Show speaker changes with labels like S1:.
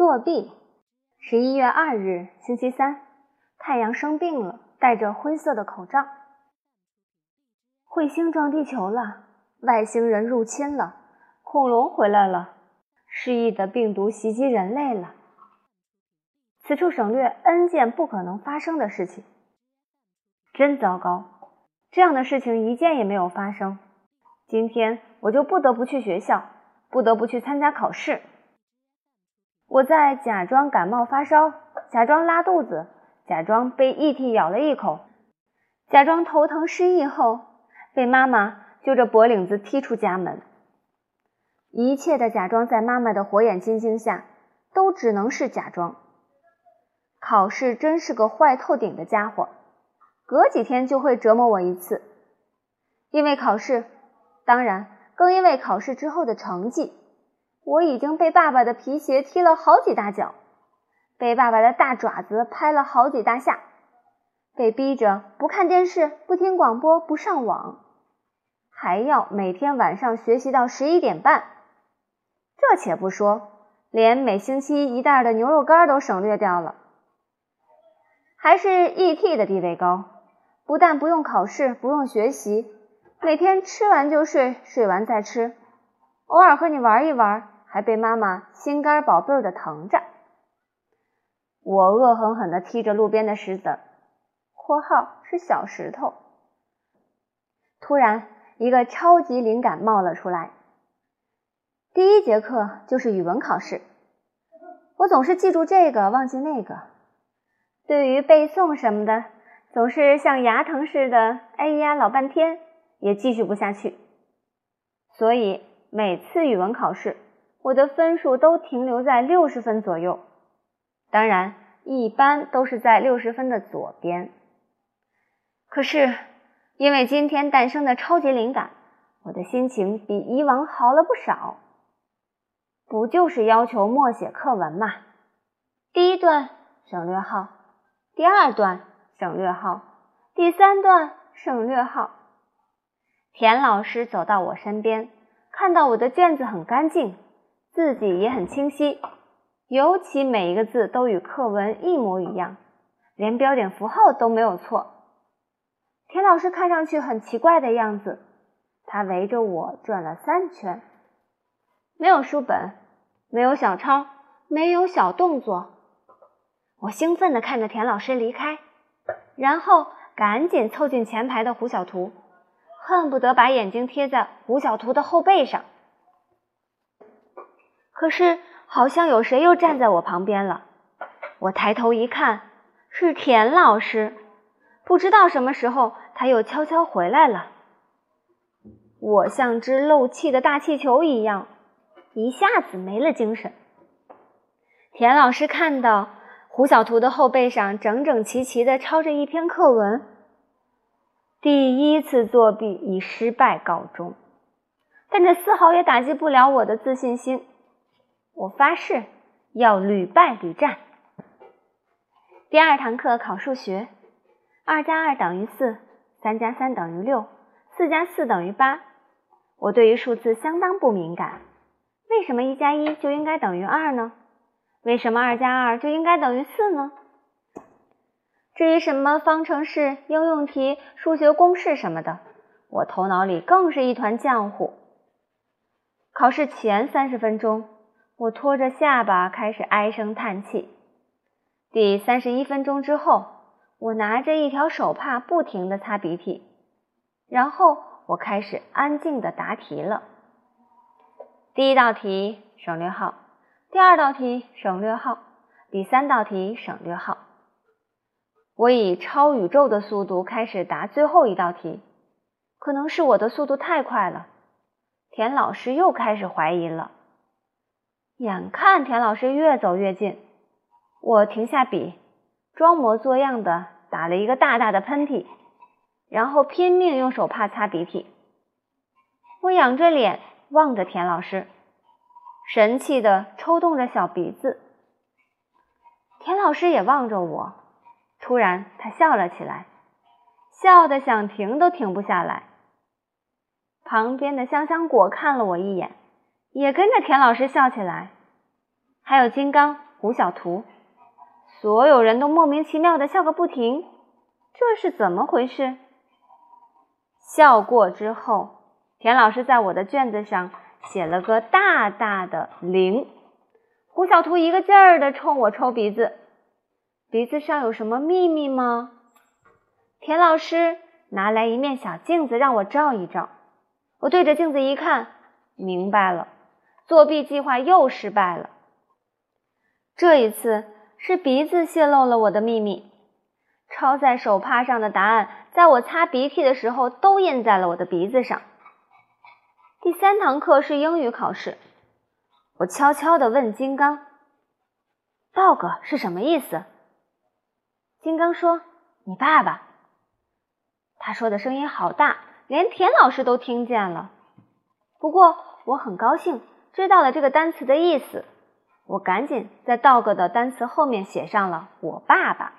S1: 作弊。十一月二日，星期三，太阳生病了，戴着灰色的口罩。彗星撞地球了，外星人入侵了，恐龙回来了，失忆的病毒袭击人类了。此处省略 n 件不可能发生的事情。真糟糕，这样的事情一件也没有发生。今天我就不得不去学校，不得不去参加考试。我在假装感冒发烧，假装拉肚子，假装被 ET 咬了一口，假装头疼失忆后，被妈妈揪着脖领子踢出家门。一切的假装在妈妈的火眼金睛下，都只能是假装。考试真是个坏透顶的家伙，隔几天就会折磨我一次。因为考试，当然更因为考试之后的成绩。我已经被爸爸的皮鞋踢了好几大脚，被爸爸的大爪子拍了好几大下，被逼着不看电视、不听广播、不上网，还要每天晚上学习到十一点半。这且不说，连每星期一袋的牛肉干都省略掉了。还是 ET 的地位高，不但不用考试，不用学习，每天吃完就睡，睡完再吃。偶尔和你玩一玩，还被妈妈心肝宝贝儿的疼着。我恶狠狠地踢着路边的石子（括号是小石头）。突然，一个超级灵感冒了出来。第一节课就是语文考试，我总是记住这个，忘记那个。对于背诵什么的，总是像牙疼似的，哎呀，老半天也继续不下去。所以。每次语文考试，我的分数都停留在六十分左右，当然一般都是在六十分的左边。可是因为今天诞生的超级灵感，我的心情比以往好了不少。不就是要求默写课文吗？第一段省略号，第二段省略号，第三段省略号。田老师走到我身边。看到我的卷子很干净，字迹也很清晰，尤其每一个字都与课文一模一样，连标点符号都没有错。田老师看上去很奇怪的样子，他围着我转了三圈，没有书本，没有小抄，没有小动作。我兴奋地看着田老师离开，然后赶紧凑近前排的胡小图。恨不得把眼睛贴在胡小图的后背上，可是好像有谁又站在我旁边了。我抬头一看，是田老师。不知道什么时候他又悄悄回来了。我像只漏气的大气球一样，一下子没了精神。田老师看到胡小图的后背上整整齐齐地抄着一篇课文。第一次作弊以失败告终，但这丝毫也打击不了我的自信心。我发誓要屡败屡战。第二堂课考数学，二加二等于四，三加三等于六，四加四等于八。我对于数字相当不敏感。为什么一加一就应该等于二呢？为什么二加二就应该等于四呢？至于什么方程式、应用题、数学公式什么的，我头脑里更是一团浆糊。考试前三十分钟，我拖着下巴开始唉声叹气。第三十一分钟之后，我拿着一条手帕不停地擦鼻涕。然后我开始安静地答题了。第一道题省略号，第二道题省略号，第三道题省略号。我以超宇宙的速度开始答最后一道题，可能是我的速度太快了，田老师又开始怀疑了。眼看田老师越走越近，我停下笔，装模作样的打了一个大大的喷嚏，然后拼命用手帕擦鼻涕。我仰着脸望着田老师，神气的抽动着小鼻子。田老师也望着我。突然，他笑了起来，笑得想停都停不下来。旁边的香香果看了我一眼，也跟着田老师笑起来。还有金刚、胡小图，所有人都莫名其妙的笑个不停。这是怎么回事？笑过之后，田老师在我的卷子上写了个大大的零。胡小图一个劲儿的冲我抽鼻子，鼻子上有什么秘密吗？田老师拿来一面小镜子让我照一照，我对着镜子一看，明白了，作弊计划又失败了。这一次是鼻子泄露了我的秘密。抄在手帕上的答案，在我擦鼻涕的时候都印在了我的鼻子上。第三堂课是英语考试，我悄悄地问金刚：“dog 是什么意思？”金刚说：“你爸爸。”他说的声音好大，连田老师都听见了。不过我很高兴知道了这个单词的意思，我赶紧在 dog 的单词后面写上了“我爸爸”。